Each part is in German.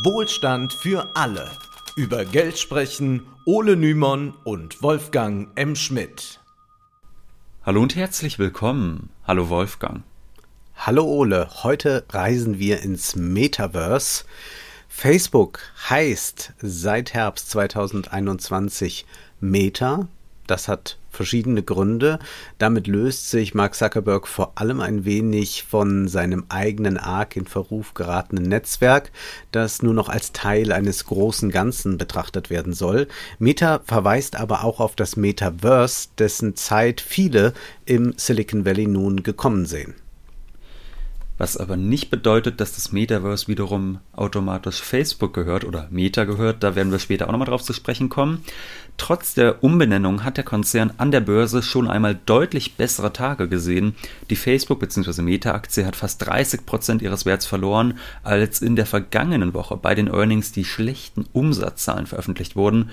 Wohlstand für alle. Über Geld sprechen Ole Nymon und Wolfgang M. Schmidt. Hallo und herzlich willkommen. Hallo Wolfgang. Hallo Ole, heute reisen wir ins Metaverse. Facebook heißt seit Herbst 2021 Meta. Das hat verschiedene Gründe. Damit löst sich Mark Zuckerberg vor allem ein wenig von seinem eigenen arg in Verruf geratenen Netzwerk, das nur noch als Teil eines großen Ganzen betrachtet werden soll. Meta verweist aber auch auf das Metaverse, dessen Zeit viele im Silicon Valley nun gekommen sehen was aber nicht bedeutet, dass das Metaverse wiederum automatisch Facebook gehört oder Meta gehört, da werden wir später auch nochmal drauf zu sprechen kommen. Trotz der Umbenennung hat der Konzern an der Börse schon einmal deutlich bessere Tage gesehen. Die Facebook- bzw. Meta-Aktie hat fast 30% ihres Werts verloren, als in der vergangenen Woche bei den Earnings die schlechten Umsatzzahlen veröffentlicht wurden.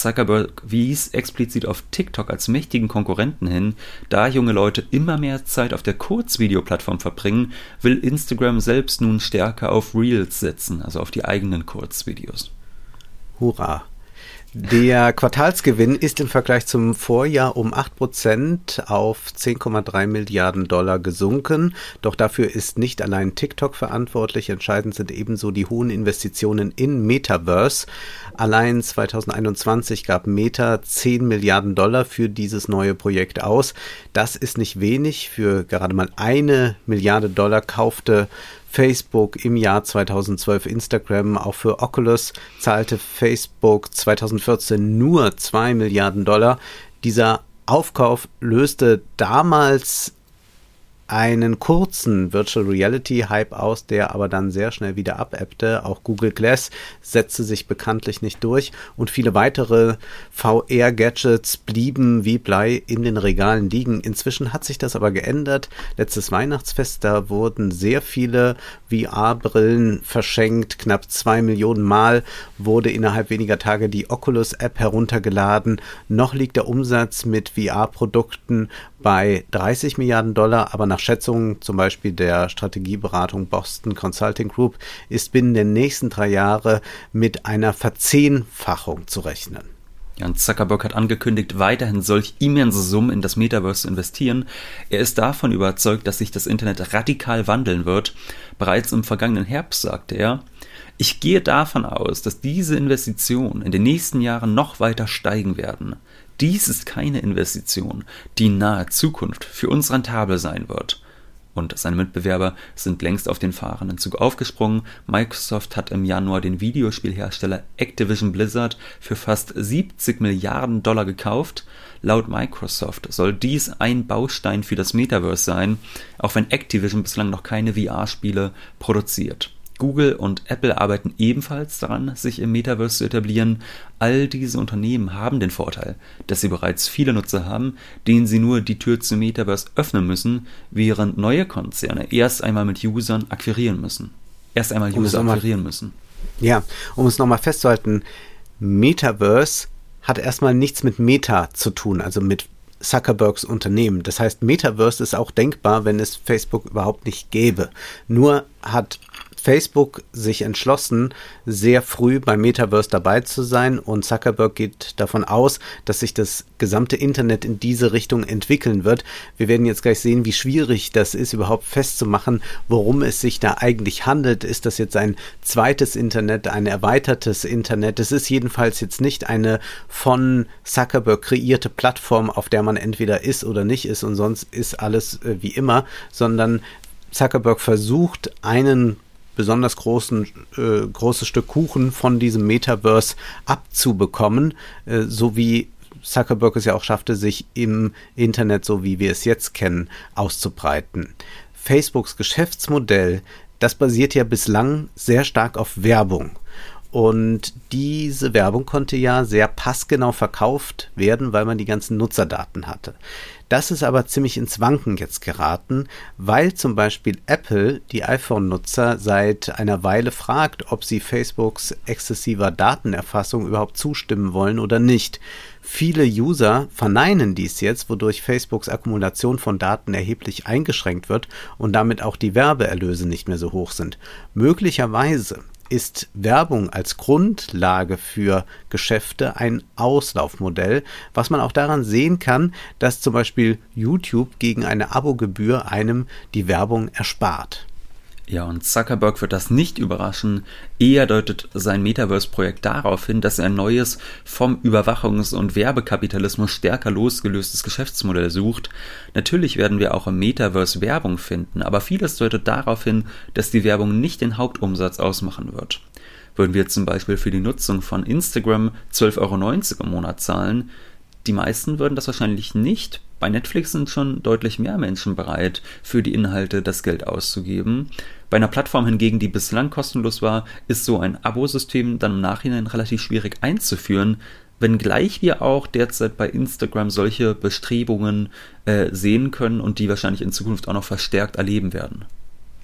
Zuckerberg wies explizit auf TikTok als mächtigen Konkurrenten hin. Da junge Leute immer mehr Zeit auf der Kurzvideoplattform verbringen, will Instagram selbst nun stärker auf Reels setzen, also auf die eigenen Kurzvideos. Hurra! Der Quartalsgewinn ist im Vergleich zum Vorjahr um 8% auf 10,3 Milliarden Dollar gesunken. Doch dafür ist nicht allein TikTok verantwortlich. Entscheidend sind ebenso die hohen Investitionen in Metaverse. Allein 2021 gab Meta 10 Milliarden Dollar für dieses neue Projekt aus. Das ist nicht wenig. Für gerade mal eine Milliarde Dollar kaufte Facebook im Jahr 2012 Instagram. Auch für Oculus zahlte Facebook 2014 nur 2 Milliarden Dollar. Dieser Aufkauf löste damals einen kurzen Virtual Reality Hype aus, der aber dann sehr schnell wieder abebbte. Auch Google Glass setzte sich bekanntlich nicht durch und viele weitere VR Gadgets blieben wie Blei in den Regalen liegen. Inzwischen hat sich das aber geändert. Letztes Weihnachtsfest, da wurden sehr viele VR-Brillen verschenkt. Knapp zwei Millionen Mal wurde innerhalb weniger Tage die Oculus App heruntergeladen. Noch liegt der Umsatz mit VR-Produkten bei 30 Milliarden Dollar, aber nach Schätzungen zum Beispiel der Strategieberatung Boston Consulting Group ist binnen der nächsten drei Jahre mit einer Verzehnfachung zu rechnen. Ja, und Zuckerberg hat angekündigt, weiterhin solch immense Summen in das Metaverse zu investieren. Er ist davon überzeugt, dass sich das Internet radikal wandeln wird. Bereits im vergangenen Herbst sagte er, ich gehe davon aus, dass diese Investitionen in den nächsten Jahren noch weiter steigen werden. Dies ist keine Investition, die in naher Zukunft für uns rentabel sein wird. Und seine Mitbewerber sind längst auf den fahrenden Zug aufgesprungen. Microsoft hat im Januar den Videospielhersteller Activision Blizzard für fast 70 Milliarden Dollar gekauft. Laut Microsoft soll dies ein Baustein für das Metaverse sein, auch wenn Activision bislang noch keine VR-Spiele produziert. Google und Apple arbeiten ebenfalls daran, sich im Metaverse zu etablieren. All diese Unternehmen haben den Vorteil, dass sie bereits viele Nutzer haben, denen sie nur die Tür zum Metaverse öffnen müssen, während neue Konzerne erst einmal mit Usern akquirieren müssen. Erst einmal um User akquirieren müssen. Ja, um es nochmal festzuhalten, Metaverse hat erstmal nichts mit Meta zu tun, also mit Zuckerbergs Unternehmen. Das heißt, Metaverse ist auch denkbar, wenn es Facebook überhaupt nicht gäbe. Nur hat Facebook sich entschlossen, sehr früh beim Metaverse dabei zu sein und Zuckerberg geht davon aus, dass sich das gesamte Internet in diese Richtung entwickeln wird. Wir werden jetzt gleich sehen, wie schwierig das ist, überhaupt festzumachen, worum es sich da eigentlich handelt. Ist das jetzt ein zweites Internet, ein erweitertes Internet? Es ist jedenfalls jetzt nicht eine von Zuckerberg kreierte Plattform, auf der man entweder ist oder nicht ist und sonst ist alles äh, wie immer, sondern Zuckerberg versucht, einen besonders großen, äh, großes Stück Kuchen von diesem Metaverse abzubekommen, äh, so wie Zuckerberg es ja auch schaffte, sich im Internet, so wie wir es jetzt kennen, auszubreiten. Facebooks Geschäftsmodell, das basiert ja bislang sehr stark auf Werbung. Und diese Werbung konnte ja sehr passgenau verkauft werden, weil man die ganzen Nutzerdaten hatte. Das ist aber ziemlich ins Wanken jetzt geraten, weil zum Beispiel Apple die iPhone-Nutzer seit einer Weile fragt, ob sie Facebooks exzessiver Datenerfassung überhaupt zustimmen wollen oder nicht. Viele User verneinen dies jetzt, wodurch Facebooks Akkumulation von Daten erheblich eingeschränkt wird und damit auch die Werbeerlöse nicht mehr so hoch sind. Möglicherweise ist Werbung als Grundlage für Geschäfte ein Auslaufmodell, was man auch daran sehen kann, dass zum Beispiel YouTube gegen eine Abogebühr einem die Werbung erspart. Ja, und Zuckerberg wird das nicht überraschen. Eher deutet sein Metaverse-Projekt darauf hin, dass er ein neues, vom Überwachungs- und Werbekapitalismus stärker losgelöstes Geschäftsmodell sucht. Natürlich werden wir auch im Metaverse Werbung finden, aber vieles deutet darauf hin, dass die Werbung nicht den Hauptumsatz ausmachen wird. Würden wir zum Beispiel für die Nutzung von Instagram 12,90 Euro im Monat zahlen, die meisten würden das wahrscheinlich nicht. Bei Netflix sind schon deutlich mehr Menschen bereit, für die Inhalte das Geld auszugeben. Bei einer Plattform hingegen, die bislang kostenlos war, ist so ein Abosystem dann im Nachhinein relativ schwierig einzuführen, wenngleich wir auch derzeit bei Instagram solche Bestrebungen äh, sehen können und die wahrscheinlich in Zukunft auch noch verstärkt erleben werden.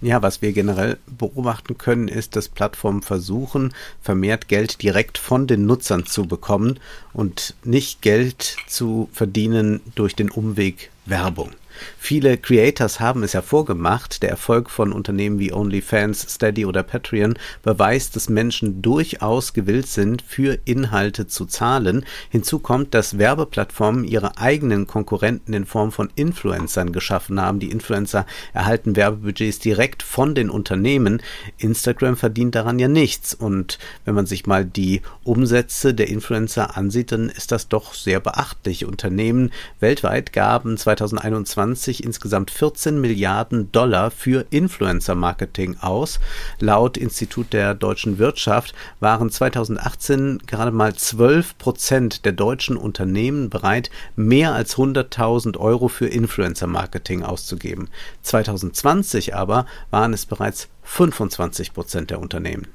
Ja, was wir generell beobachten können, ist, dass Plattformen versuchen, vermehrt Geld direkt von den Nutzern zu bekommen und nicht Geld zu verdienen durch den Umweg Werbung. Viele Creators haben es ja vorgemacht. Der Erfolg von Unternehmen wie OnlyFans, Steady oder Patreon beweist, dass Menschen durchaus gewillt sind, für Inhalte zu zahlen. Hinzu kommt, dass Werbeplattformen ihre eigenen Konkurrenten in Form von Influencern geschaffen haben. Die Influencer erhalten Werbebudgets direkt von den Unternehmen. Instagram verdient daran ja nichts. Und wenn man sich mal die Umsätze der Influencer ansieht, dann ist das doch sehr beachtlich. Unternehmen weltweit gaben 2021 2020 insgesamt 14 Milliarden Dollar für Influencer-Marketing aus. Laut Institut der deutschen Wirtschaft waren 2018 gerade mal 12 Prozent der deutschen Unternehmen bereit, mehr als 100.000 Euro für Influencer-Marketing auszugeben. 2020 aber waren es bereits 25 Prozent der Unternehmen.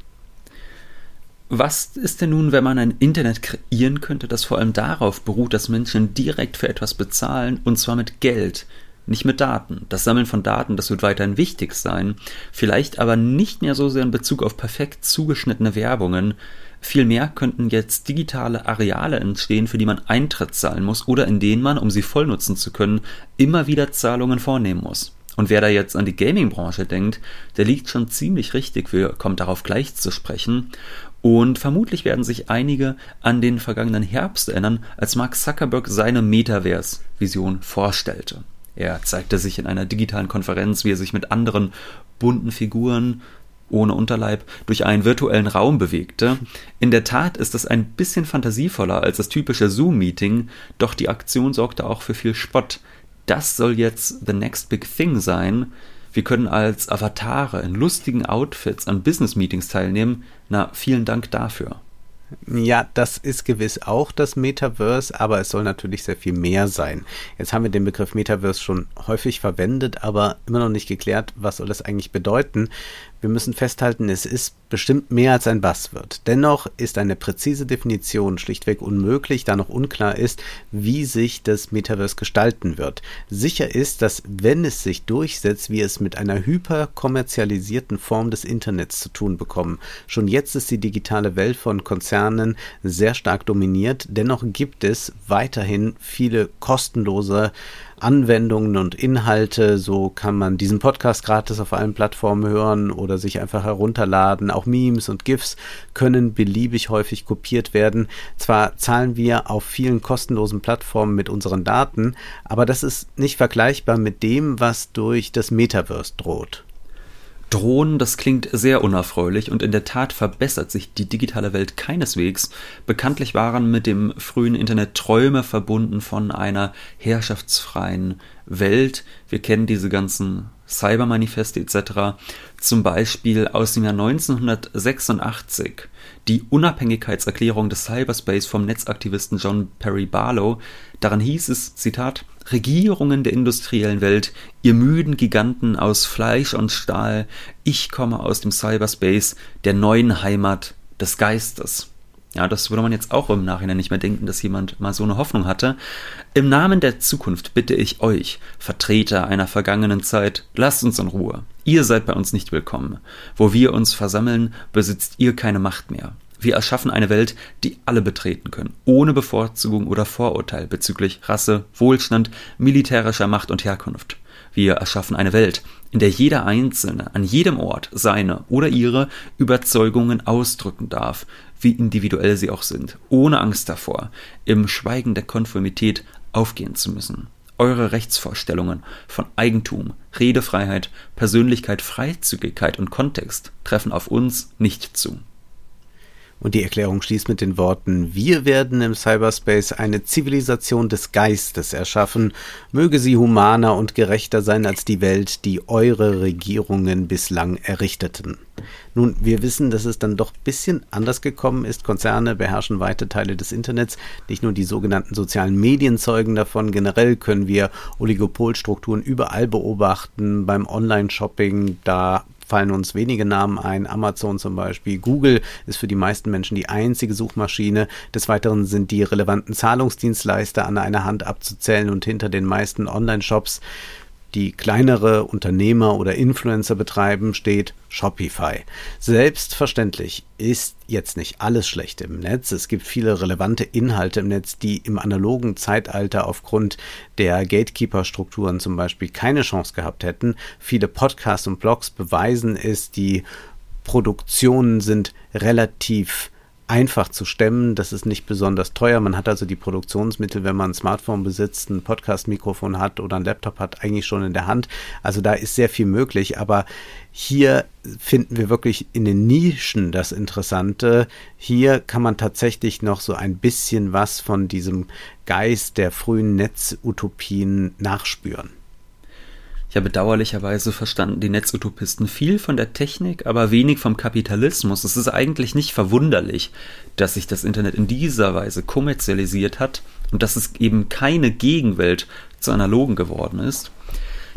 Was ist denn nun, wenn man ein Internet kreieren könnte, das vor allem darauf beruht, dass Menschen direkt für etwas bezahlen, und zwar mit Geld? Nicht mit Daten. Das Sammeln von Daten, das wird weiterhin wichtig sein, vielleicht aber nicht mehr so sehr in Bezug auf perfekt zugeschnittene Werbungen. Vielmehr könnten jetzt digitale Areale entstehen, für die man Eintritt zahlen muss oder in denen man, um sie voll nutzen zu können, immer wieder Zahlungen vornehmen muss. Und wer da jetzt an die Gaming-Branche denkt, der liegt schon ziemlich richtig, wir kommen darauf gleich zu sprechen. Und vermutlich werden sich einige an den vergangenen Herbst erinnern, als Mark Zuckerberg seine Metaverse-Vision vorstellte. Er zeigte sich in einer digitalen Konferenz, wie er sich mit anderen bunten Figuren ohne Unterleib durch einen virtuellen Raum bewegte. In der Tat ist es ein bisschen fantasievoller als das typische Zoom-Meeting, doch die Aktion sorgte auch für viel Spott. Das soll jetzt the next big thing sein. Wir können als Avatare in lustigen Outfits an Business-Meetings teilnehmen. Na, vielen Dank dafür. Ja, das ist gewiss auch das Metaverse, aber es soll natürlich sehr viel mehr sein. Jetzt haben wir den Begriff Metaverse schon häufig verwendet, aber immer noch nicht geklärt, was soll das eigentlich bedeuten. Wir müssen festhalten, es ist bestimmt mehr als ein Buzzword. Dennoch ist eine präzise Definition schlichtweg unmöglich, da noch unklar ist, wie sich das Metaverse gestalten wird. Sicher ist, dass wenn es sich durchsetzt, wir es mit einer hyperkommerzialisierten Form des Internets zu tun bekommen. Schon jetzt ist die digitale Welt von Konzernen sehr stark dominiert, dennoch gibt es weiterhin viele kostenlose Anwendungen und Inhalte. So kann man diesen Podcast gratis auf allen Plattformen hören oder sich einfach herunterladen. Auch Memes und GIFs können beliebig häufig kopiert werden. Zwar zahlen wir auf vielen kostenlosen Plattformen mit unseren Daten, aber das ist nicht vergleichbar mit dem, was durch das Metaverse droht. Drohen, das klingt sehr unerfreulich und in der Tat verbessert sich die digitale Welt keineswegs. Bekanntlich waren mit dem frühen Internet Träume verbunden von einer herrschaftsfreien Welt. Wir kennen diese ganzen Cybermanifeste etc. Zum Beispiel aus dem Jahr 1986 die Unabhängigkeitserklärung des Cyberspace vom Netzaktivisten John Perry Barlow. Daran hieß es, Zitat, Regierungen der industriellen Welt, ihr müden Giganten aus Fleisch und Stahl, ich komme aus dem Cyberspace, der neuen Heimat des Geistes. Ja, das würde man jetzt auch im Nachhinein nicht mehr denken, dass jemand mal so eine Hoffnung hatte. Im Namen der Zukunft bitte ich euch, Vertreter einer vergangenen Zeit, lasst uns in Ruhe. Ihr seid bei uns nicht willkommen. Wo wir uns versammeln, besitzt ihr keine Macht mehr. Wir erschaffen eine Welt, die alle betreten können, ohne Bevorzugung oder Vorurteil bezüglich Rasse, Wohlstand, militärischer Macht und Herkunft. Wir erschaffen eine Welt, in der jeder Einzelne an jedem Ort seine oder ihre Überzeugungen ausdrücken darf, wie individuell sie auch sind, ohne Angst davor, im Schweigen der Konformität aufgehen zu müssen. Eure Rechtsvorstellungen von Eigentum, Redefreiheit, Persönlichkeit, Freizügigkeit und Kontext treffen auf uns nicht zu. Und die Erklärung schließt mit den Worten, wir werden im Cyberspace eine Zivilisation des Geistes erschaffen, möge sie humaner und gerechter sein als die Welt, die eure Regierungen bislang errichteten. Nun, wir wissen, dass es dann doch ein bisschen anders gekommen ist. Konzerne beherrschen weite Teile des Internets. Nicht nur die sogenannten sozialen Medien zeugen davon. Generell können wir Oligopolstrukturen überall beobachten. Beim Online-Shopping, da fallen uns wenige Namen ein. Amazon zum Beispiel. Google ist für die meisten Menschen die einzige Suchmaschine. Des Weiteren sind die relevanten Zahlungsdienstleister an einer Hand abzuzählen und hinter den meisten Online-Shops die kleinere Unternehmer oder Influencer betreiben, steht Shopify. Selbstverständlich ist jetzt nicht alles schlecht im Netz. Es gibt viele relevante Inhalte im Netz, die im analogen Zeitalter aufgrund der Gatekeeper-Strukturen zum Beispiel keine Chance gehabt hätten. Viele Podcasts und Blogs beweisen es, die Produktionen sind relativ einfach zu stemmen. Das ist nicht besonders teuer. Man hat also die Produktionsmittel, wenn man ein Smartphone besitzt, ein Podcast-Mikrofon hat oder ein Laptop hat, eigentlich schon in der Hand. Also da ist sehr viel möglich. Aber hier finden wir wirklich in den Nischen das Interessante. Hier kann man tatsächlich noch so ein bisschen was von diesem Geist der frühen Netzutopien nachspüren. Ja, bedauerlicherweise verstanden die Netzutopisten viel von der Technik, aber wenig vom Kapitalismus. Es ist eigentlich nicht verwunderlich, dass sich das Internet in dieser Weise kommerzialisiert hat und dass es eben keine Gegenwelt zur analogen geworden ist.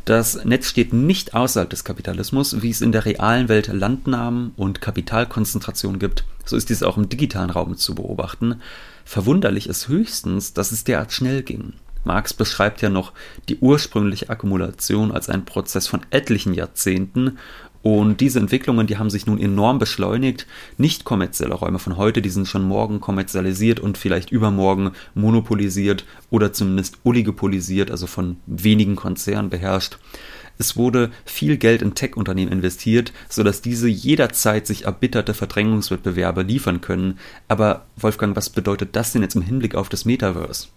Das Netz steht nicht außerhalb des Kapitalismus, wie es in der realen Welt Landnahmen und Kapitalkonzentration gibt. So ist dies auch im digitalen Raum zu beobachten. Verwunderlich ist höchstens, dass es derart schnell ging. Marx beschreibt ja noch die ursprüngliche Akkumulation als einen Prozess von etlichen Jahrzehnten und diese Entwicklungen, die haben sich nun enorm beschleunigt. Nicht kommerzielle Räume von heute, die sind schon morgen kommerzialisiert und vielleicht übermorgen monopolisiert oder zumindest oligopolisiert, also von wenigen Konzernen beherrscht. Es wurde viel Geld in Tech-Unternehmen investiert, sodass diese jederzeit sich erbitterte Verdrängungswettbewerbe liefern können. Aber Wolfgang, was bedeutet das denn jetzt im Hinblick auf das Metaverse?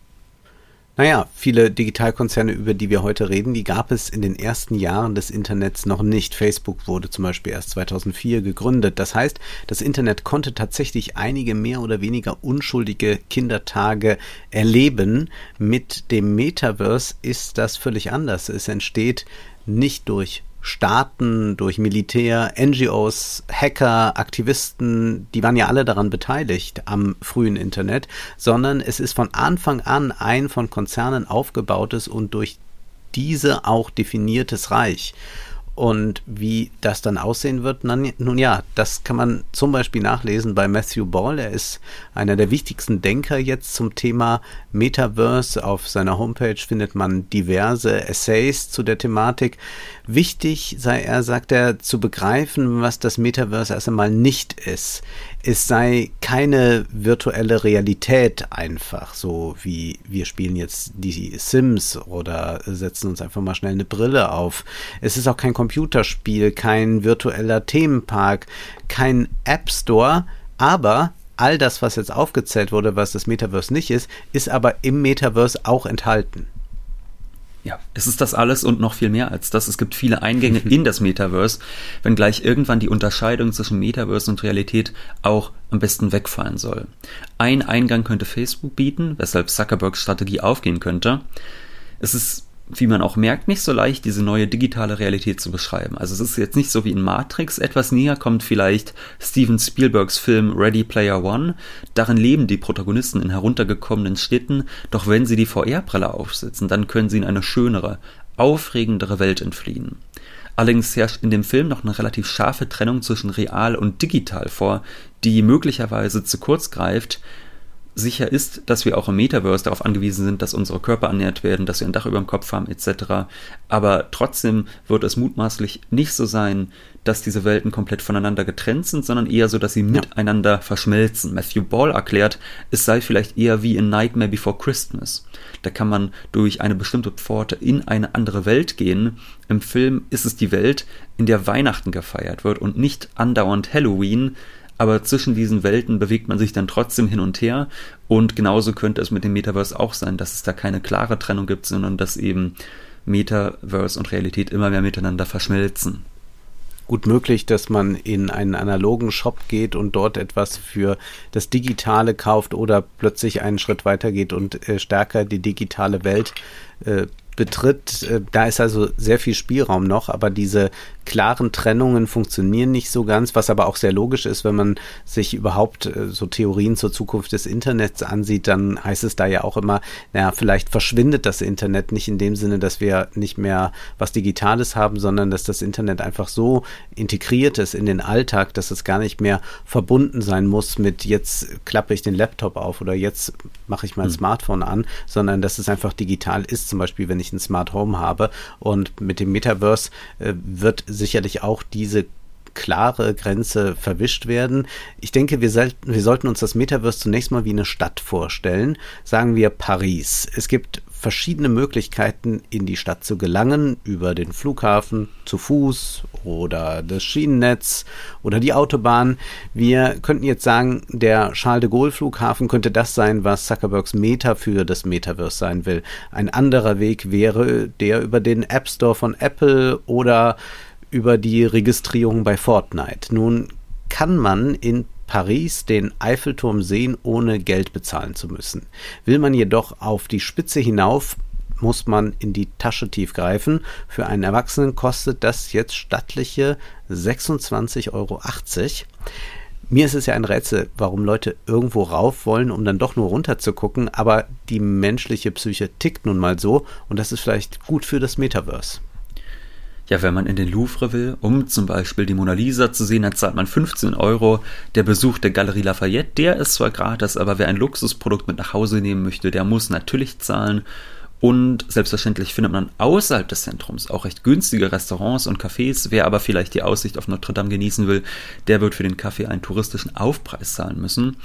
Naja, viele Digitalkonzerne, über die wir heute reden, die gab es in den ersten Jahren des Internets noch nicht. Facebook wurde zum Beispiel erst 2004 gegründet. Das heißt, das Internet konnte tatsächlich einige mehr oder weniger unschuldige Kindertage erleben. Mit dem Metaverse ist das völlig anders. Es entsteht nicht durch Staaten, durch Militär, NGOs, Hacker, Aktivisten, die waren ja alle daran beteiligt am frühen Internet, sondern es ist von Anfang an ein von Konzernen aufgebautes und durch diese auch definiertes Reich. Und wie das dann aussehen wird, nun ja, das kann man zum Beispiel nachlesen bei Matthew Ball. Er ist einer der wichtigsten Denker jetzt zum Thema Metaverse. Auf seiner Homepage findet man diverse Essays zu der Thematik. Wichtig sei er, sagt er, zu begreifen, was das Metaverse erst einmal nicht ist. Es sei keine virtuelle Realität einfach, so wie wir spielen jetzt die Sims oder setzen uns einfach mal schnell eine Brille auf. Es ist auch kein Computerspiel, kein virtueller Themenpark, kein App Store, aber all das, was jetzt aufgezählt wurde, was das Metaverse nicht ist, ist aber im Metaverse auch enthalten. Ja, es ist das alles und noch viel mehr als das. Es gibt viele Eingänge in das Metaverse, wenngleich irgendwann die Unterscheidung zwischen Metaverse und Realität auch am besten wegfallen soll. Ein Eingang könnte Facebook bieten, weshalb Zuckerbergs Strategie aufgehen könnte. Es ist wie man auch merkt, nicht so leicht, diese neue digitale Realität zu beschreiben. Also es ist jetzt nicht so wie in Matrix, etwas näher kommt vielleicht Steven Spielbergs Film Ready Player One. Darin leben die Protagonisten in heruntergekommenen Städten, doch wenn sie die VR-Brille aufsetzen, dann können sie in eine schönere, aufregendere Welt entfliehen. Allerdings herrscht in dem Film noch eine relativ scharfe Trennung zwischen real und digital vor, die möglicherweise zu kurz greift, Sicher ist, dass wir auch im Metaverse darauf angewiesen sind, dass unsere Körper ernährt werden, dass wir ein Dach über dem Kopf haben etc. Aber trotzdem wird es mutmaßlich nicht so sein, dass diese Welten komplett voneinander getrennt sind, sondern eher so, dass sie ja. miteinander verschmelzen. Matthew Ball erklärt, es sei vielleicht eher wie in Nightmare Before Christmas. Da kann man durch eine bestimmte Pforte in eine andere Welt gehen. Im Film ist es die Welt, in der Weihnachten gefeiert wird und nicht andauernd Halloween, aber zwischen diesen Welten bewegt man sich dann trotzdem hin und her. Und genauso könnte es mit dem Metaverse auch sein, dass es da keine klare Trennung gibt, sondern dass eben Metaverse und Realität immer mehr miteinander verschmelzen gut möglich, dass man in einen analogen Shop geht und dort etwas für das Digitale kauft oder plötzlich einen Schritt weiter geht und äh, stärker die digitale Welt äh, betritt. Äh, da ist also sehr viel Spielraum noch, aber diese klaren Trennungen funktionieren nicht so ganz, was aber auch sehr logisch ist, wenn man sich überhaupt äh, so Theorien zur Zukunft des Internets ansieht, dann heißt es da ja auch immer, naja, vielleicht verschwindet das Internet nicht in dem Sinne, dass wir nicht mehr was Digitales haben, sondern dass das Internet einfach so integriert ist in den Alltag, dass es gar nicht mehr verbunden sein muss mit jetzt klappe ich den Laptop auf oder jetzt mache ich mein mhm. Smartphone an, sondern dass es einfach digital ist, zum Beispiel wenn ich ein Smart Home habe und mit dem Metaverse äh, wird sicherlich auch diese klare Grenze verwischt werden. Ich denke, wir, wir sollten uns das Metaverse zunächst mal wie eine Stadt vorstellen. Sagen wir Paris. Es gibt verschiedene Möglichkeiten, in die Stadt zu gelangen, über den Flughafen, zu Fuß oder das Schienennetz oder die Autobahn. Wir könnten jetzt sagen, der Charles de Gaulle Flughafen könnte das sein, was Zuckerbergs Meta für das Metaverse sein will. Ein anderer Weg wäre der über den App Store von Apple oder über die Registrierung bei Fortnite. Nun kann man in Paris den Eiffelturm sehen, ohne Geld bezahlen zu müssen. Will man jedoch auf die Spitze hinauf, muss man in die Tasche tief greifen. Für einen Erwachsenen kostet das jetzt stattliche 26,80 Euro. Mir ist es ja ein Rätsel, warum Leute irgendwo rauf wollen, um dann doch nur runter zu gucken, aber die menschliche Psyche tickt nun mal so und das ist vielleicht gut für das Metaverse. Ja, wenn man in den Louvre will, um zum Beispiel die Mona Lisa zu sehen, dann zahlt man 15 Euro. Der Besuch der Galerie Lafayette, der ist zwar gratis, aber wer ein Luxusprodukt mit nach Hause nehmen möchte, der muss natürlich zahlen. Und selbstverständlich findet man außerhalb des Zentrums auch recht günstige Restaurants und Cafés. Wer aber vielleicht die Aussicht auf Notre Dame genießen will, der wird für den Kaffee einen touristischen Aufpreis zahlen müssen.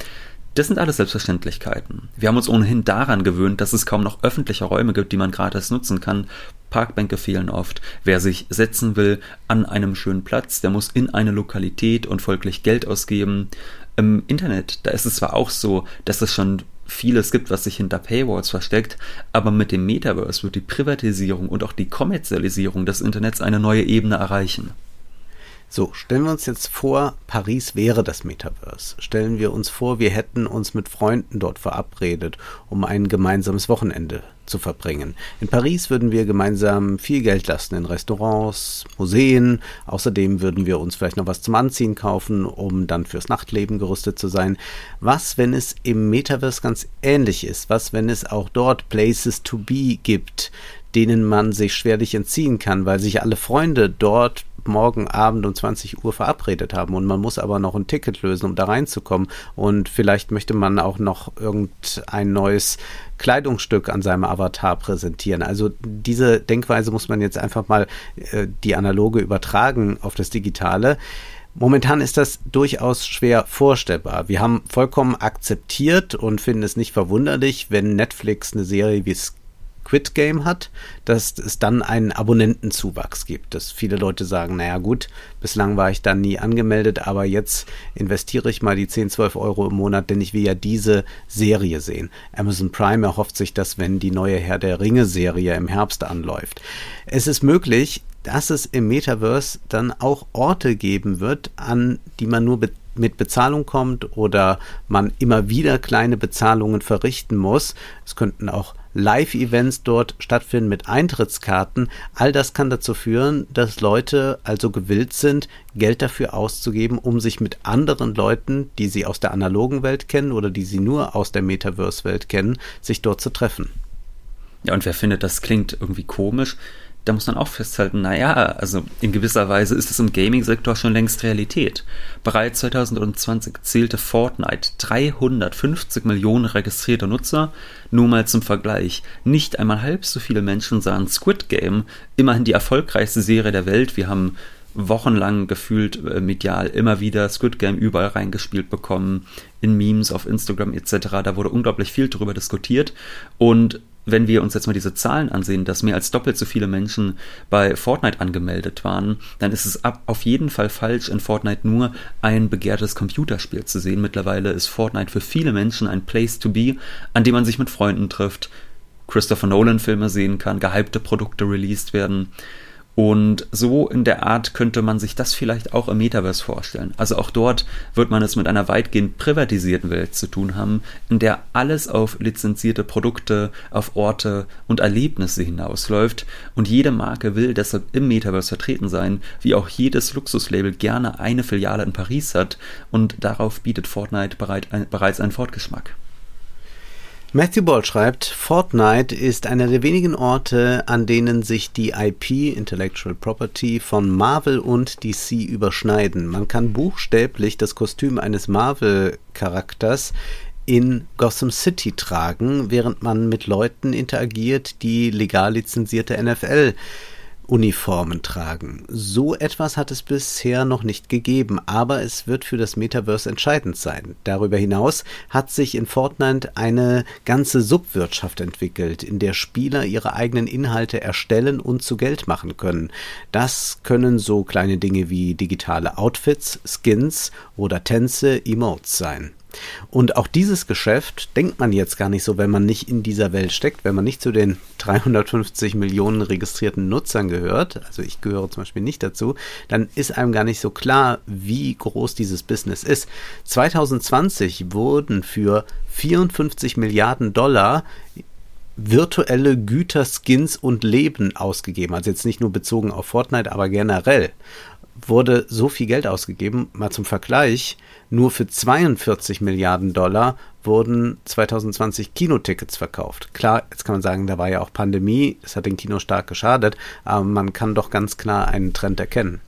Das sind alles Selbstverständlichkeiten. Wir haben uns ohnehin daran gewöhnt, dass es kaum noch öffentliche Räume gibt, die man gratis nutzen kann. Parkbänke fehlen oft. Wer sich setzen will an einem schönen Platz, der muss in eine Lokalität und folglich Geld ausgeben. Im Internet, da ist es zwar auch so, dass es schon vieles gibt, was sich hinter Paywalls versteckt, aber mit dem Metaverse wird die Privatisierung und auch die Kommerzialisierung des Internets eine neue Ebene erreichen. So, stellen wir uns jetzt vor, Paris wäre das Metaverse. Stellen wir uns vor, wir hätten uns mit Freunden dort verabredet, um ein gemeinsames Wochenende zu verbringen. In Paris würden wir gemeinsam viel Geld lassen in Restaurants, Museen. Außerdem würden wir uns vielleicht noch was zum Anziehen kaufen, um dann fürs Nachtleben gerüstet zu sein. Was, wenn es im Metaverse ganz ähnlich ist? Was, wenn es auch dort Places to be gibt, denen man sich schwerlich entziehen kann, weil sich alle Freunde dort morgen Abend um 20 Uhr verabredet haben und man muss aber noch ein Ticket lösen, um da reinzukommen und vielleicht möchte man auch noch irgendein neues Kleidungsstück an seinem Avatar präsentieren. Also diese Denkweise muss man jetzt einfach mal äh, die analoge übertragen auf das Digitale. Momentan ist das durchaus schwer vorstellbar. Wir haben vollkommen akzeptiert und finden es nicht verwunderlich, wenn Netflix eine Serie wie Quit Game hat, dass es dann einen Abonnentenzuwachs gibt. Dass viele Leute sagen, naja gut, bislang war ich da nie angemeldet, aber jetzt investiere ich mal die 10, 12 Euro im Monat, denn ich will ja diese Serie sehen. Amazon Prime erhofft sich das, wenn die neue Herr der Ringe Serie im Herbst anläuft. Es ist möglich, dass es im Metaverse dann auch Orte geben wird, an die man nur be mit Bezahlung kommt oder man immer wieder kleine Bezahlungen verrichten muss. Es könnten auch Live-Events dort stattfinden mit Eintrittskarten. All das kann dazu führen, dass Leute also gewillt sind, Geld dafür auszugeben, um sich mit anderen Leuten, die sie aus der analogen Welt kennen oder die sie nur aus der Metaverse-Welt kennen, sich dort zu treffen. Ja, und wer findet, das klingt irgendwie komisch, da muss man auch festhalten, naja, also in gewisser Weise ist es im Gaming-Sektor schon längst Realität. Bereits 2020 zählte Fortnite 350 Millionen registrierte Nutzer. Nur mal zum Vergleich. Nicht einmal halb so viele Menschen sahen Squid Game, immerhin die erfolgreichste Serie der Welt. Wir haben wochenlang gefühlt äh, medial immer wieder Squid Game überall reingespielt bekommen, in Memes auf Instagram etc. Da wurde unglaublich viel darüber diskutiert und wenn wir uns jetzt mal diese Zahlen ansehen, dass mehr als doppelt so viele Menschen bei Fortnite angemeldet waren, dann ist es ab, auf jeden Fall falsch, in Fortnite nur ein begehrtes Computerspiel zu sehen. Mittlerweile ist Fortnite für viele Menschen ein Place to be, an dem man sich mit Freunden trifft, Christopher Nolan Filme sehen kann, gehypte Produkte released werden. Und so in der Art könnte man sich das vielleicht auch im Metaverse vorstellen. Also auch dort wird man es mit einer weitgehend privatisierten Welt zu tun haben, in der alles auf lizenzierte Produkte, auf Orte und Erlebnisse hinausläuft. Und jede Marke will deshalb im Metaverse vertreten sein, wie auch jedes Luxuslabel gerne eine Filiale in Paris hat. Und darauf bietet Fortnite bereits einen Fortgeschmack. Matthew Ball schreibt, Fortnite ist einer der wenigen Orte, an denen sich die IP, Intellectual Property, von Marvel und DC überschneiden. Man kann buchstäblich das Kostüm eines Marvel-Charakters in Gotham City tragen, während man mit Leuten interagiert, die legal lizenzierte NFL Uniformen tragen. So etwas hat es bisher noch nicht gegeben, aber es wird für das Metaverse entscheidend sein. Darüber hinaus hat sich in Fortnite eine ganze Subwirtschaft entwickelt, in der Spieler ihre eigenen Inhalte erstellen und zu Geld machen können. Das können so kleine Dinge wie digitale Outfits, Skins oder Tänze, Emotes sein. Und auch dieses Geschäft denkt man jetzt gar nicht so, wenn man nicht in dieser Welt steckt, wenn man nicht zu den 350 Millionen registrierten Nutzern gehört, also ich gehöre zum Beispiel nicht dazu, dann ist einem gar nicht so klar, wie groß dieses Business ist. 2020 wurden für 54 Milliarden Dollar virtuelle Güter, Skins und Leben ausgegeben. Also jetzt nicht nur bezogen auf Fortnite, aber generell wurde so viel Geld ausgegeben. Mal zum Vergleich, nur für 42 Milliarden Dollar wurden 2020 Kinotickets verkauft. Klar, jetzt kann man sagen, da war ja auch Pandemie, es hat den Kino stark geschadet, aber man kann doch ganz klar einen Trend erkennen.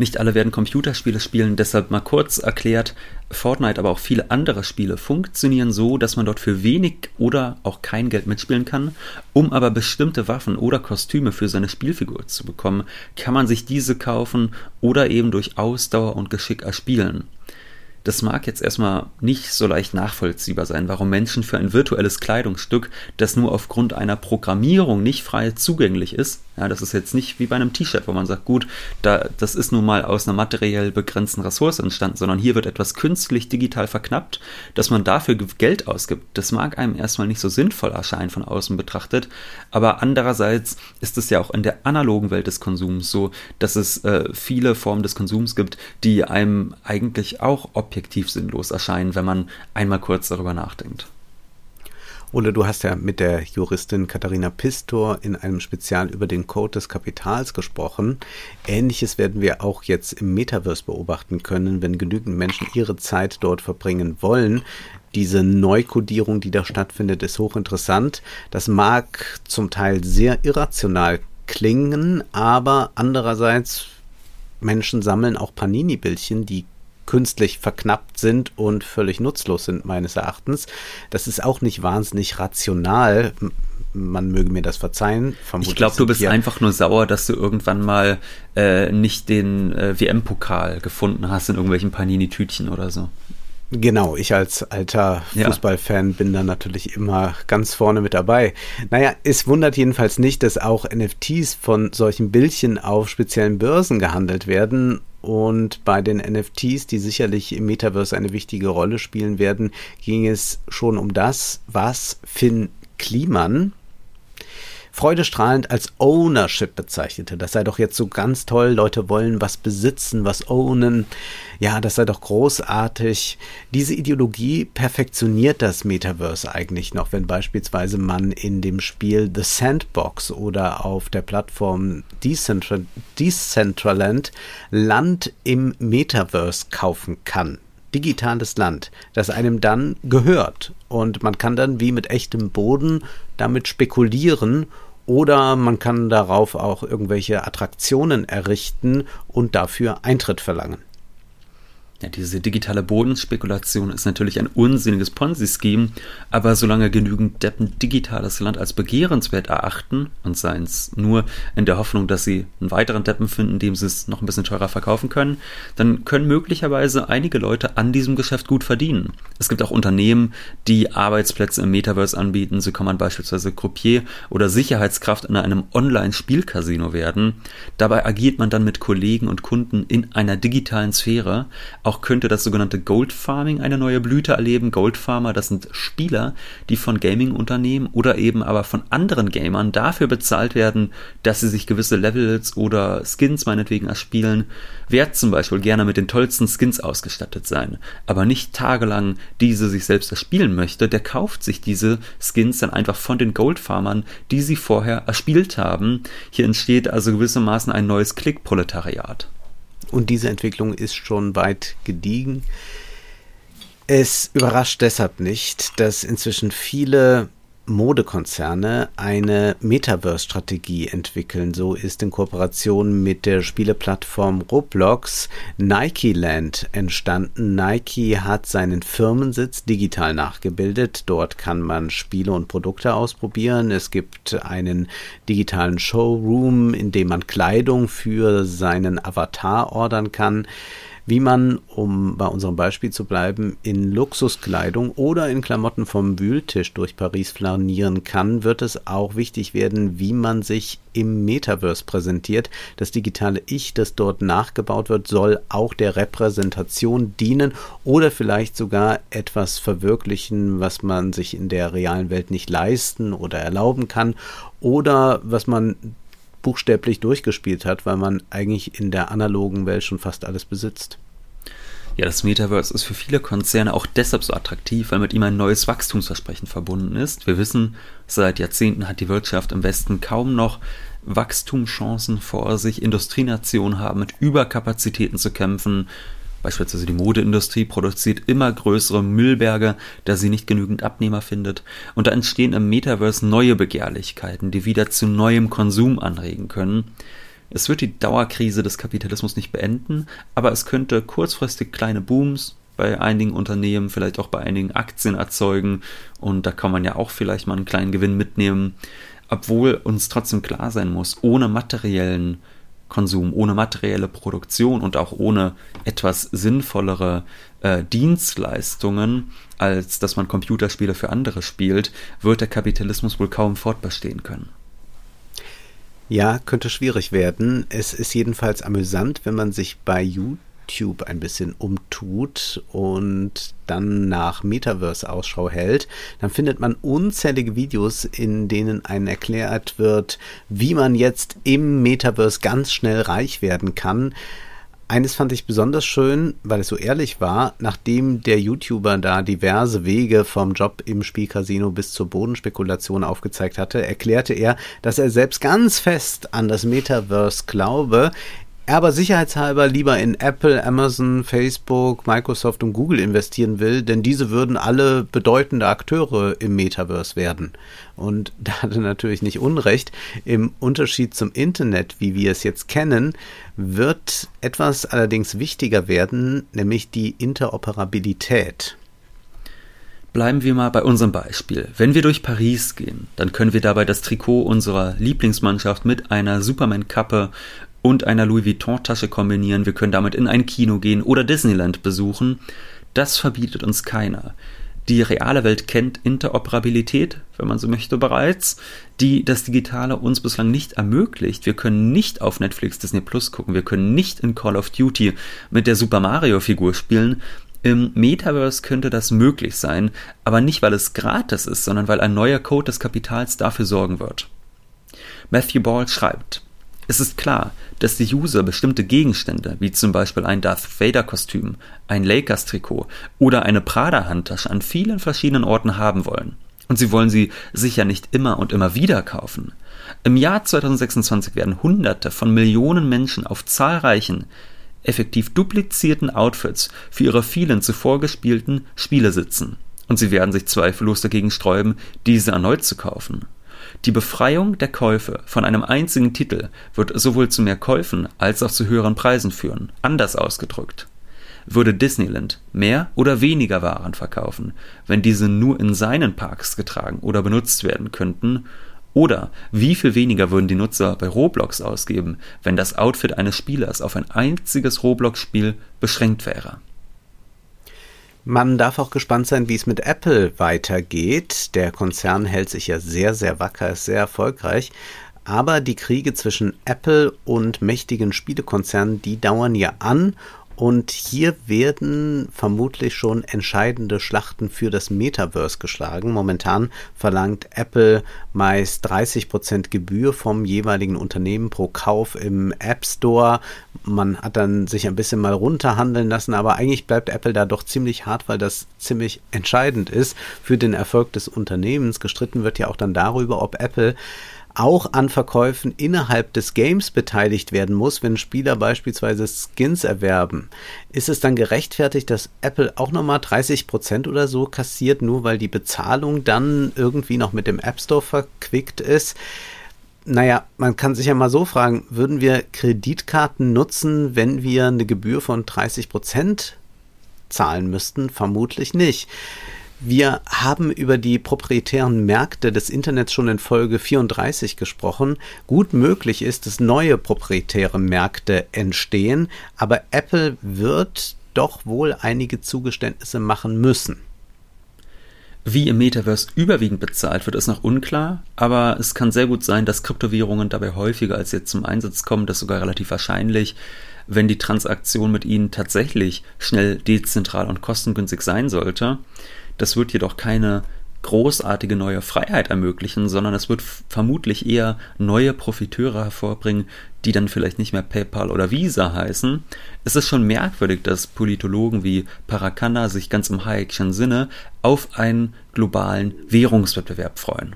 Nicht alle werden Computerspiele spielen, deshalb mal kurz erklärt, Fortnite, aber auch viele andere Spiele funktionieren so, dass man dort für wenig oder auch kein Geld mitspielen kann. Um aber bestimmte Waffen oder Kostüme für seine Spielfigur zu bekommen, kann man sich diese kaufen oder eben durch Ausdauer und Geschick erspielen. Das mag jetzt erstmal nicht so leicht nachvollziehbar sein, warum Menschen für ein virtuelles Kleidungsstück, das nur aufgrund einer Programmierung nicht frei zugänglich ist, ja, das ist jetzt nicht wie bei einem T-Shirt, wo man sagt, gut, da, das ist nun mal aus einer materiell begrenzten Ressource entstanden, sondern hier wird etwas künstlich digital verknappt, dass man dafür Geld ausgibt. Das mag einem erstmal nicht so sinnvoll erscheinen von außen betrachtet, aber andererseits ist es ja auch in der analogen Welt des Konsums so, dass es äh, viele Formen des Konsums gibt, die einem eigentlich auch objektiv sinnlos erscheinen, wenn man einmal kurz darüber nachdenkt. Ole, du hast ja mit der Juristin Katharina Pistor in einem Spezial über den Code des Kapitals gesprochen. Ähnliches werden wir auch jetzt im Metaverse beobachten können, wenn genügend Menschen ihre Zeit dort verbringen wollen. Diese Neukodierung, die da stattfindet, ist hochinteressant. Das mag zum Teil sehr irrational klingen, aber andererseits Menschen sammeln auch Panini-Bildchen, die künstlich verknappt sind und völlig nutzlos sind, meines Erachtens. Das ist auch nicht wahnsinnig rational. Man möge mir das verzeihen. Vermutlich ich glaube, du bist einfach nur sauer, dass du irgendwann mal äh, nicht den äh, WM-Pokal gefunden hast in irgendwelchen Panini-Tütchen oder so. Genau, ich als alter Fußballfan ja. bin da natürlich immer ganz vorne mit dabei. Naja, es wundert jedenfalls nicht, dass auch NFTs von solchen Bildchen auf speziellen Börsen gehandelt werden. Und bei den NFTs, die sicherlich im Metaverse eine wichtige Rolle spielen werden, ging es schon um das, was Finn Kliman, freudestrahlend als Ownership bezeichnete. Das sei doch jetzt so ganz toll, Leute wollen was besitzen, was ownen. Ja, das sei doch großartig. Diese Ideologie perfektioniert das Metaverse eigentlich noch, wenn beispielsweise man in dem Spiel The Sandbox oder auf der Plattform Decentral Decentraland Land im Metaverse kaufen kann digitales Land, das einem dann gehört. Und man kann dann wie mit echtem Boden damit spekulieren Oder man kann darauf auch irgendwelche Attraktionen errichten und dafür Eintritt verlangen. Ja, diese digitale Bodenspekulation ist natürlich ein unsinniges Ponzi-Scheme, aber solange genügend Deppen digitales Land als begehrenswert erachten und seien es nur in der Hoffnung, dass sie einen weiteren Deppen finden, dem sie es noch ein bisschen teurer verkaufen können, dann können möglicherweise einige Leute an diesem Geschäft gut verdienen. Es gibt auch Unternehmen, die Arbeitsplätze im Metaverse anbieten, so kann man beispielsweise Croupier oder Sicherheitskraft in einem Online-Spielcasino werden. Dabei agiert man dann mit Kollegen und Kunden in einer digitalen Sphäre, auch könnte das sogenannte Gold Farming eine neue Blüte erleben. Gold Farmer, das sind Spieler, die von Gaming-Unternehmen oder eben aber von anderen Gamern dafür bezahlt werden, dass sie sich gewisse Levels oder Skins meinetwegen erspielen. Wer zum Beispiel gerne mit den tollsten Skins ausgestattet sein, aber nicht tagelang diese sich selbst erspielen möchte, der kauft sich diese Skins dann einfach von den Goldfarmern, die sie vorher erspielt haben. Hier entsteht also gewissermaßen ein neues Klickproletariat. Und diese Entwicklung ist schon weit gediegen. Es überrascht deshalb nicht, dass inzwischen viele Modekonzerne eine Metaverse-Strategie entwickeln. So ist in Kooperation mit der Spieleplattform Roblox Nike Land entstanden. Nike hat seinen Firmensitz digital nachgebildet. Dort kann man Spiele und Produkte ausprobieren. Es gibt einen digitalen Showroom, in dem man Kleidung für seinen Avatar ordern kann wie man, um bei unserem Beispiel zu bleiben, in Luxuskleidung oder in Klamotten vom Wühltisch durch Paris flanieren kann, wird es auch wichtig werden, wie man sich im Metaverse präsentiert. Das digitale Ich, das dort nachgebaut wird, soll auch der Repräsentation dienen oder vielleicht sogar etwas verwirklichen, was man sich in der realen Welt nicht leisten oder erlauben kann oder was man buchstäblich durchgespielt hat, weil man eigentlich in der analogen Welt schon fast alles besitzt. Ja, das Metaverse ist für viele Konzerne auch deshalb so attraktiv, weil mit ihm ein neues Wachstumsversprechen verbunden ist. Wir wissen, seit Jahrzehnten hat die Wirtschaft im Westen kaum noch Wachstumschancen vor sich. Industrienationen haben mit Überkapazitäten zu kämpfen. Beispielsweise die Modeindustrie produziert immer größere Müllberge, da sie nicht genügend Abnehmer findet. Und da entstehen im Metaverse neue Begehrlichkeiten, die wieder zu neuem Konsum anregen können. Es wird die Dauerkrise des Kapitalismus nicht beenden, aber es könnte kurzfristig kleine Booms bei einigen Unternehmen, vielleicht auch bei einigen Aktien erzeugen und da kann man ja auch vielleicht mal einen kleinen Gewinn mitnehmen, obwohl uns trotzdem klar sein muss, ohne materiellen Konsum, ohne materielle Produktion und auch ohne etwas sinnvollere äh, Dienstleistungen, als dass man Computerspiele für andere spielt, wird der Kapitalismus wohl kaum fortbestehen können. Ja, könnte schwierig werden. Es ist jedenfalls amüsant, wenn man sich bei YouTube ein bisschen umtut und dann nach Metaverse Ausschau hält, dann findet man unzählige Videos, in denen einem erklärt wird, wie man jetzt im Metaverse ganz schnell reich werden kann. Eines fand ich besonders schön, weil es so ehrlich war, nachdem der YouTuber da diverse Wege vom Job im Spielcasino bis zur Bodenspekulation aufgezeigt hatte, erklärte er, dass er selbst ganz fest an das Metaverse glaube, aber sicherheitshalber lieber in Apple, Amazon, Facebook, Microsoft und Google investieren will, denn diese würden alle bedeutende Akteure im Metaverse werden. Und da hat er natürlich nicht Unrecht. Im Unterschied zum Internet, wie wir es jetzt kennen, wird etwas allerdings wichtiger werden, nämlich die Interoperabilität. Bleiben wir mal bei unserem Beispiel. Wenn wir durch Paris gehen, dann können wir dabei das Trikot unserer Lieblingsmannschaft mit einer Superman-Kappe und einer Louis Vuitton-Tasche kombinieren. Wir können damit in ein Kino gehen oder Disneyland besuchen. Das verbietet uns keiner. Die reale Welt kennt Interoperabilität, wenn man so möchte, bereits, die das Digitale uns bislang nicht ermöglicht. Wir können nicht auf Netflix Disney Plus gucken, wir können nicht in Call of Duty mit der Super Mario Figur spielen. Im Metaverse könnte das möglich sein, aber nicht weil es gratis ist, sondern weil ein neuer Code des Kapitals dafür sorgen wird. Matthew Ball schreibt, es ist klar, dass die User bestimmte Gegenstände, wie zum Beispiel ein Darth Vader Kostüm, ein Lakers Trikot oder eine Prada Handtasche an vielen verschiedenen Orten haben wollen. Und sie wollen sie sicher nicht immer und immer wieder kaufen. Im Jahr 2026 werden Hunderte von Millionen Menschen auf zahlreichen, effektiv duplizierten Outfits für ihre vielen zuvor gespielten Spiele sitzen. Und sie werden sich zweifellos dagegen sträuben, diese erneut zu kaufen. Die Befreiung der Käufe von einem einzigen Titel wird sowohl zu mehr Käufen als auch zu höheren Preisen führen. Anders ausgedrückt. Würde Disneyland mehr oder weniger Waren verkaufen, wenn diese nur in seinen Parks getragen oder benutzt werden könnten? Oder wie viel weniger würden die Nutzer bei Roblox ausgeben, wenn das Outfit eines Spielers auf ein einziges Roblox-Spiel beschränkt wäre? Man darf auch gespannt sein, wie es mit Apple weitergeht. Der Konzern hält sich ja sehr, sehr wacker, ist sehr erfolgreich. Aber die Kriege zwischen Apple und mächtigen Spielekonzernen, die dauern ja an und hier werden vermutlich schon entscheidende Schlachten für das Metaverse geschlagen. Momentan verlangt Apple meist 30% Gebühr vom jeweiligen Unternehmen pro Kauf im App Store. Man hat dann sich ein bisschen mal runterhandeln lassen, aber eigentlich bleibt Apple da doch ziemlich hart, weil das ziemlich entscheidend ist für den Erfolg des Unternehmens. Gestritten wird ja auch dann darüber, ob Apple auch an Verkäufen innerhalb des Games beteiligt werden muss, wenn Spieler beispielsweise Skins erwerben. Ist es dann gerechtfertigt, dass Apple auch nochmal 30% oder so kassiert, nur weil die Bezahlung dann irgendwie noch mit dem App Store verquickt ist? Naja, man kann sich ja mal so fragen, würden wir Kreditkarten nutzen, wenn wir eine Gebühr von 30% zahlen müssten? Vermutlich nicht. Wir haben über die proprietären Märkte des Internets schon in Folge 34 gesprochen. Gut möglich ist, dass neue proprietäre Märkte entstehen, aber Apple wird doch wohl einige Zugeständnisse machen müssen. Wie im Metaverse überwiegend bezahlt wird, ist noch unklar, aber es kann sehr gut sein, dass Kryptowährungen dabei häufiger als jetzt zum Einsatz kommen, das ist sogar relativ wahrscheinlich, wenn die Transaktion mit ihnen tatsächlich schnell, dezentral und kostengünstig sein sollte. Das wird jedoch keine großartige neue Freiheit ermöglichen, sondern es wird vermutlich eher neue Profiteure hervorbringen, die dann vielleicht nicht mehr PayPal oder Visa heißen. Es ist schon merkwürdig, dass Politologen wie Paracana sich ganz im Hayekschen Sinne auf einen globalen Währungswettbewerb freuen.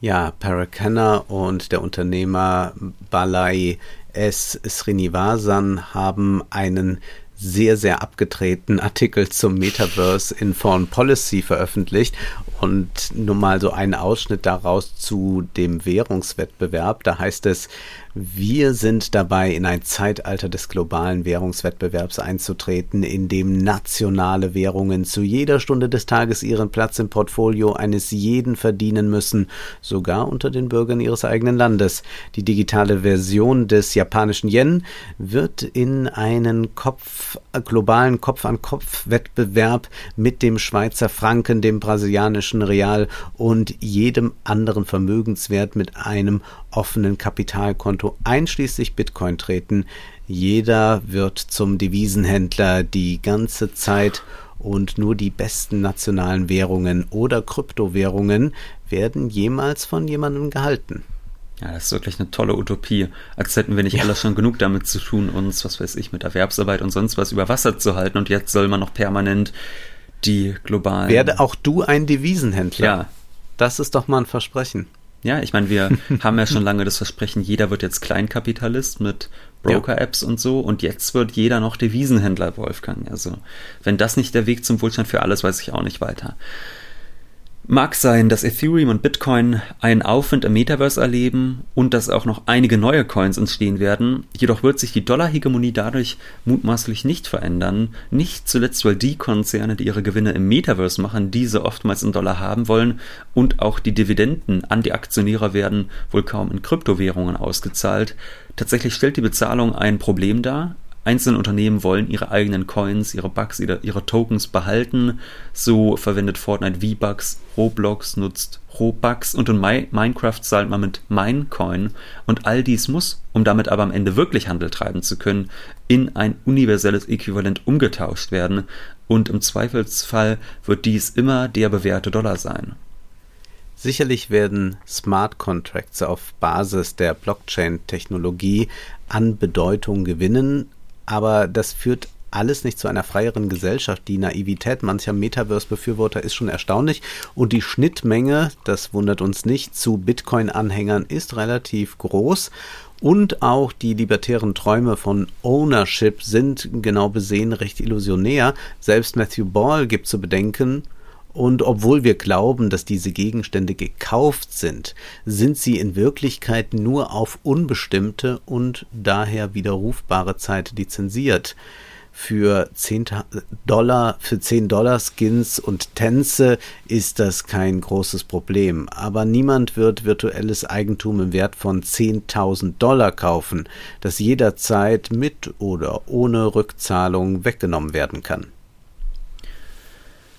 Ja, Paracana und der Unternehmer Balai S. Srinivasan haben einen sehr, sehr abgedrehten Artikel zum Metaverse in Foreign Policy veröffentlicht und nur mal so einen Ausschnitt daraus zu dem Währungswettbewerb. Da heißt es, wir sind dabei, in ein Zeitalter des globalen Währungswettbewerbs einzutreten, in dem nationale Währungen zu jeder Stunde des Tages ihren Platz im Portfolio eines jeden verdienen müssen, sogar unter den Bürgern ihres eigenen Landes. Die digitale Version des japanischen Yen wird in einen Kopf, globalen Kopf-an-Kopf-Wettbewerb mit dem Schweizer Franken, dem brasilianischen Real und jedem anderen Vermögenswert mit einem offenen Kapitalkonto einschließlich Bitcoin treten. Jeder wird zum Devisenhändler die ganze Zeit und nur die besten nationalen Währungen oder Kryptowährungen werden jemals von jemandem gehalten. Ja, das ist wirklich eine tolle Utopie. Als hätten wir nicht ja. alles schon genug damit zu tun, uns, was weiß ich, mit Erwerbsarbeit und sonst was über Wasser zu halten und jetzt soll man noch permanent die globalen. Werde auch du ein Devisenhändler. Ja. Das ist doch mal ein Versprechen. Ja, ich meine, wir haben ja schon lange das Versprechen, jeder wird jetzt Kleinkapitalist mit Broker-Apps ja. und so und jetzt wird jeder noch Devisenhändler, Wolfgang. Also, wenn das nicht der Weg zum Wohlstand für alles, weiß ich auch nicht weiter. Mag sein, dass Ethereum und Bitcoin einen Aufwind im Metaverse erleben und dass auch noch einige neue Coins entstehen werden, jedoch wird sich die Dollarhegemonie dadurch mutmaßlich nicht verändern, nicht zuletzt weil die Konzerne, die ihre Gewinne im Metaverse machen, diese oftmals in Dollar haben wollen. Und auch die Dividenden an die Aktionäre werden wohl kaum in Kryptowährungen ausgezahlt. Tatsächlich stellt die Bezahlung ein Problem dar, Einzelne Unternehmen wollen ihre eigenen Coins, ihre Bugs, ihre, ihre Tokens behalten. So verwendet Fortnite V-Bucks, Roblox nutzt Robux und in My Minecraft zahlt man mit Minecoin. Und all dies muss, um damit aber am Ende wirklich Handel treiben zu können, in ein universelles Äquivalent umgetauscht werden. Und im Zweifelsfall wird dies immer der bewährte Dollar sein. Sicherlich werden Smart Contracts auf Basis der Blockchain-Technologie an Bedeutung gewinnen, aber das führt alles nicht zu einer freieren Gesellschaft. Die Naivität mancher Metaverse-Befürworter ist schon erstaunlich und die Schnittmenge, das wundert uns nicht, zu Bitcoin-Anhängern ist relativ groß. Und auch die libertären Träume von Ownership sind genau besehen recht illusionär. Selbst Matthew Ball gibt zu bedenken, Und obwohl wir glauben, dass diese Gegenstände gekauft sind, sind sie in Wirklichkeit nur auf unbestimmte und daher widerrufbare Zeit lizenziert für 10 Dollar, für 10 Dollar Skins und Tänze ist das kein großes Problem. Aber niemand wird virtuelles Eigentum im Wert von 10.000 Dollar kaufen, das jederzeit mit oder ohne Rückzahlung weggenommen werden kann.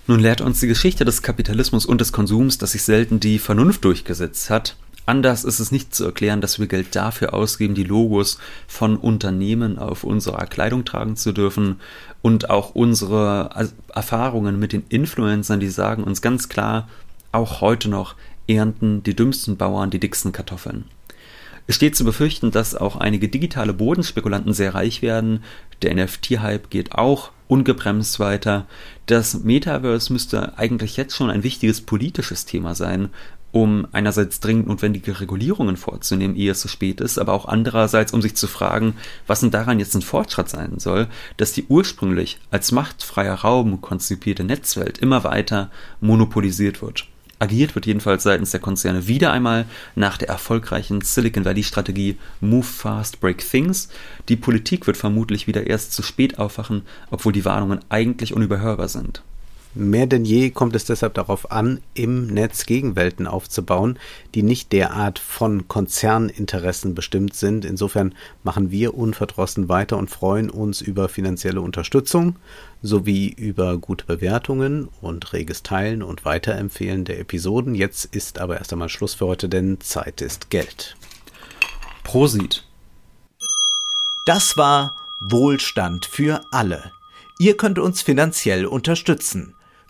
Nun lehrt uns die Geschichte des Kapitalismus und des Konsums, dass sich selten die Vernunft durchgesetzt hat. Anders ist es nicht zu erklären, dass wir Geld dafür ausgeben, die Logos von Unternehmen auf unserer Kleidung tragen zu dürfen und auch unsere Erfahrungen mit den Influencern, die sagen uns ganz klar, auch heute noch ernten die dümmsten Bauern die dicksten Kartoffeln. Es steht zu befürchten, dass auch einige digitale Bodenspekulanten sehr reich werden. Der NFT-Hype geht auch ungebremst weiter. Das Metaverse müsste eigentlich jetzt schon ein wichtiges politisches Thema sein, um einerseits dringend notwendige Regulierungen vorzunehmen, ehe es zu spät ist, aber auch andererseits, um sich zu fragen, was denn daran jetzt ein Fortschritt sein soll, dass die ursprünglich als machtfreier Raum konzipierte Netzwelt immer weiter monopolisiert wird. Agiert wird jedenfalls seitens der Konzerne wieder einmal nach der erfolgreichen Silicon Valley Strategie Move Fast, Break Things. Die Politik wird vermutlich wieder erst zu spät aufwachen, obwohl die Warnungen eigentlich unüberhörbar sind. Mehr denn je kommt es deshalb darauf an, im Netz Gegenwelten aufzubauen, die nicht derart von Konzerninteressen bestimmt sind. Insofern machen wir unverdrossen weiter und freuen uns über finanzielle Unterstützung sowie über gute Bewertungen und reges Teilen und Weiterempfehlen der Episoden. Jetzt ist aber erst einmal Schluss für heute, denn Zeit ist Geld. Prosit. Das war Wohlstand für alle. Ihr könnt uns finanziell unterstützen